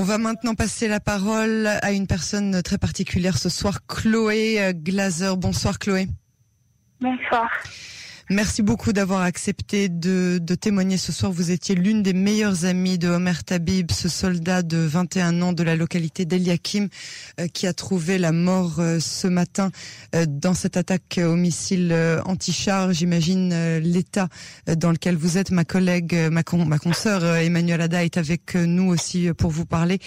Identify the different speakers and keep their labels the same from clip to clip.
Speaker 1: On va maintenant passer la parole à une personne très particulière ce soir, Chloé Glaser. Bonsoir Chloé.
Speaker 2: Bonsoir.
Speaker 1: Merci beaucoup d'avoir accepté de, de, témoigner ce soir. Vous étiez l'une des meilleures amies de Omer Tabib, ce soldat de 21 ans de la localité d'Eliakim euh, qui a trouvé la mort euh, ce matin euh, dans cette attaque au missile anti-char. J'imagine l'état dans lequel vous êtes. Ma collègue, ma, con, ma consoeur Emmanuel Ada est avec nous aussi pour vous parler.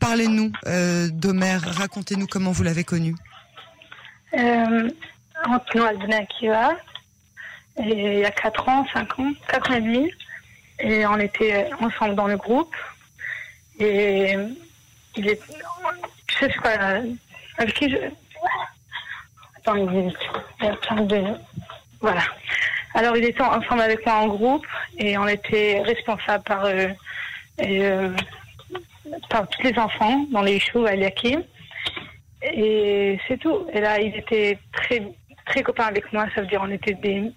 Speaker 1: Parlez-nous d'Omer, racontez-nous comment vous l'avez connu.
Speaker 2: Il y a 4 ans, 5 ans, 4 ans et demi. Et on était ensemble dans le groupe. Et il est. Je sais pas, avec qui je. Attends, il y a de. Voilà. Alors, il était ensemble avec moi en groupe et on était responsable par, euh, euh, par tous les enfants dans les choux à Yakim. Et c'est tout. Et là, il était très, très copain avec moi. Ça veut dire on était des,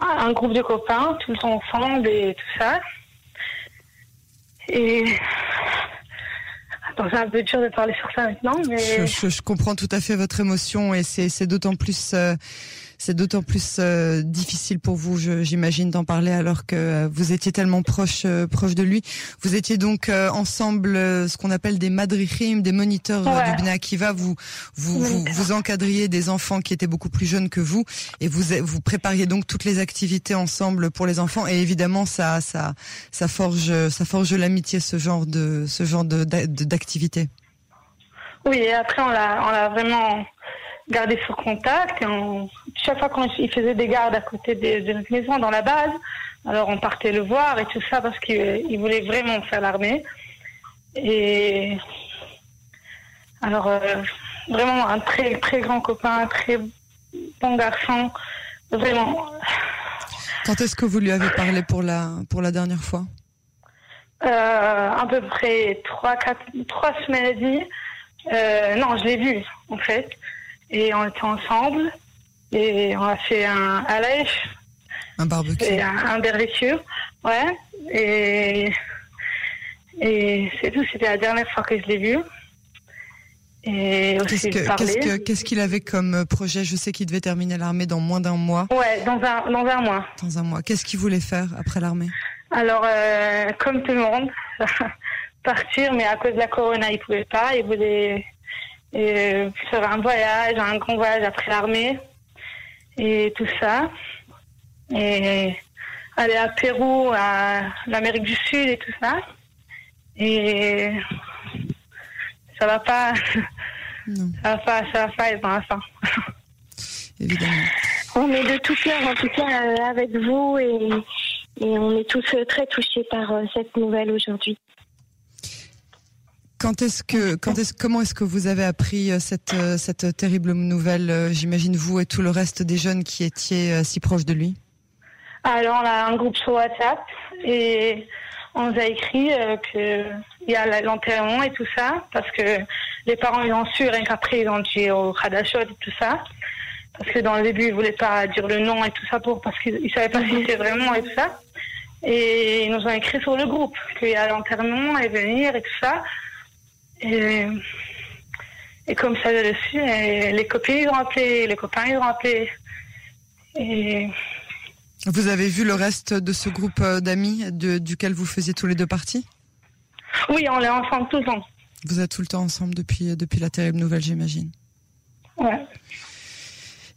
Speaker 2: un groupe de copains, tout le temps ensemble et tout ça. Et c'est un peu dur de parler sur ça maintenant, mais
Speaker 1: je, je, comprends tout à fait votre émotion et c'est d'autant plus euh, c'est d'autant plus euh, difficile pour vous, j'imagine, d'en parler alors que euh, vous étiez tellement proche, euh, proche de lui. Vous étiez donc ensemble, ce qu'on appelle des madrichim, des moniteurs du Bnei Akiva. Vous, vous, vous, vous, encadriez des enfants qui étaient beaucoup plus jeunes que vous et vous, vous prépariez donc toutes les activités ensemble pour les enfants. Et évidemment, ça, ça, ça forge, ça forge l'amitié, ce genre de, ce genre de d'activité.
Speaker 2: Oui, et après on l'a, on l'a vraiment garder sur contact. Et chaque fois qu'il faisait des gardes à côté de, notre maison, dans la base, alors on partait le voir et tout ça parce qu'il voulait vraiment faire l'armée. Et alors, euh, vraiment un très, très grand copain, un très bon garçon, vraiment.
Speaker 1: Quand est-ce que vous lui avez parlé pour la, pour la dernière fois?
Speaker 2: Euh, À peu près trois, quatre, trois semaines et demie. Euh, non, je l'ai vu, en fait et on était ensemble et on a fait un alèche.
Speaker 1: Un barbecue.
Speaker 2: Et un, un barbecue, ouais. Et, et c'est tout, c'était la dernière fois que je l'ai vu. Et
Speaker 1: aussi qu'est-ce qu'il avait comme projet? Je sais qu'il devait terminer l'armée dans moins d'un mois.
Speaker 2: Ouais, dans un, dans un mois.
Speaker 1: Dans un mois. Qu'est-ce qu'il voulait faire après l'armée?
Speaker 2: Alors, euh, comme tout le monde, partir, mais à cause de la corona, il pouvait pas. Il voulait et faire un voyage, un grand voyage après l'armée et tout ça. Et aller à Pérou, à l'Amérique du Sud et tout ça. Et ça va pas, ça va pas, ça va pas être dans la fin.
Speaker 1: Évidemment.
Speaker 3: On est de tout cœur, en tout cas, euh, avec vous et, et on est tous euh, très touchés par euh, cette nouvelle aujourd'hui.
Speaker 1: Quand est-ce que, quand est-ce, comment est-ce que vous avez appris euh, cette, euh, cette terrible nouvelle euh, J'imagine vous et tout le reste des jeunes qui étiez si proches de lui?
Speaker 2: Alors, on a un groupe sur WhatsApp et on nous a écrit que il y a l'enterrement et tout ça parce que les parents ils ont su rien qu'après ils ont dit au Khadashot et tout ça. Parce que dans le début ils voulaient pas dire le nom et tout ça pour parce qu'ils savaient pas si c'était vraiment et tout ça. Et ils nous ont écrit sur le groupe qu'il y a l'enterrement et venir et tout ça et, et comme ça, je le suis. les copines, ils ont appelé, les copains, ils ont appelé. Et...
Speaker 1: Vous avez vu le reste de ce groupe euh, d'amis duquel vous faisiez tous les deux partie?
Speaker 2: Oui, on est ensemble tout le temps.
Speaker 1: Vous êtes tout le temps ensemble depuis, depuis la terrible nouvelle, j'imagine.
Speaker 2: Ouais.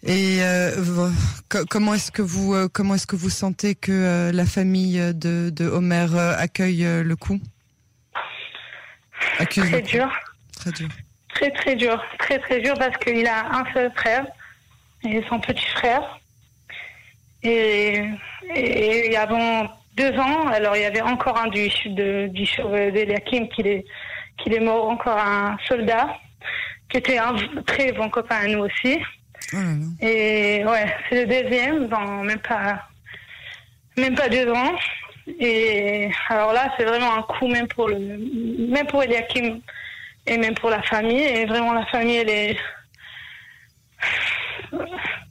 Speaker 1: Et euh, comment est-ce que vous euh, comment est-ce que vous sentez que la famille de, de Homer accueille le coup?
Speaker 2: Très dur.
Speaker 1: Très dur.
Speaker 2: Très très dur. Très très dur parce qu'il a un seul frère et son petit frère. Et, et, avant deux ans, alors il y avait encore un du, de, du d'Eliakim qui est, qui est mort, encore un soldat, qui était un très bon copain à nous aussi. Oh et ouais, c'est le deuxième dans même pas, même pas deux ans. Et alors là, c'est vraiment un coup même pour le, même pour Eliakim et même pour la famille. Et vraiment, la famille, elle est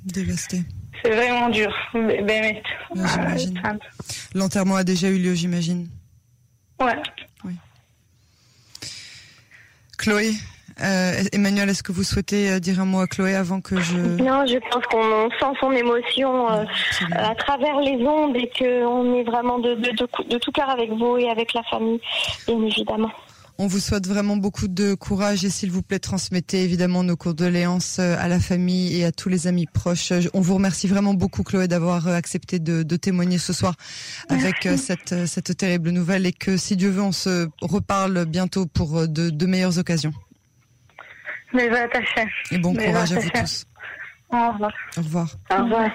Speaker 1: dévastée.
Speaker 2: C'est vraiment dur. Ben,
Speaker 1: L'enterrement a déjà eu lieu, j'imagine.
Speaker 2: Ouais.
Speaker 1: Oui. Chloé, euh, Emmanuel, est-ce que vous souhaitez euh, dire un mot à Chloé avant que je...
Speaker 3: Non, je pense qu'on sent son émotion euh, à travers les ondes et qu'on est vraiment de, de, de, tout cœur avec vous et avec la famille, bien évidemment.
Speaker 1: On vous souhaite vraiment beaucoup de courage et s'il vous plaît, transmettez évidemment nos condoléances à la famille et à tous les amis proches. On vous remercie vraiment beaucoup, Chloé, d'avoir accepté de, de, témoigner ce soir avec cette, cette terrible nouvelle et que si Dieu veut, on se reparle bientôt pour de, de meilleures occasions.
Speaker 2: Mais va attacher.
Speaker 1: Et bon courage à vous tous.
Speaker 2: Au revoir.
Speaker 1: Au revoir.
Speaker 2: Au revoir.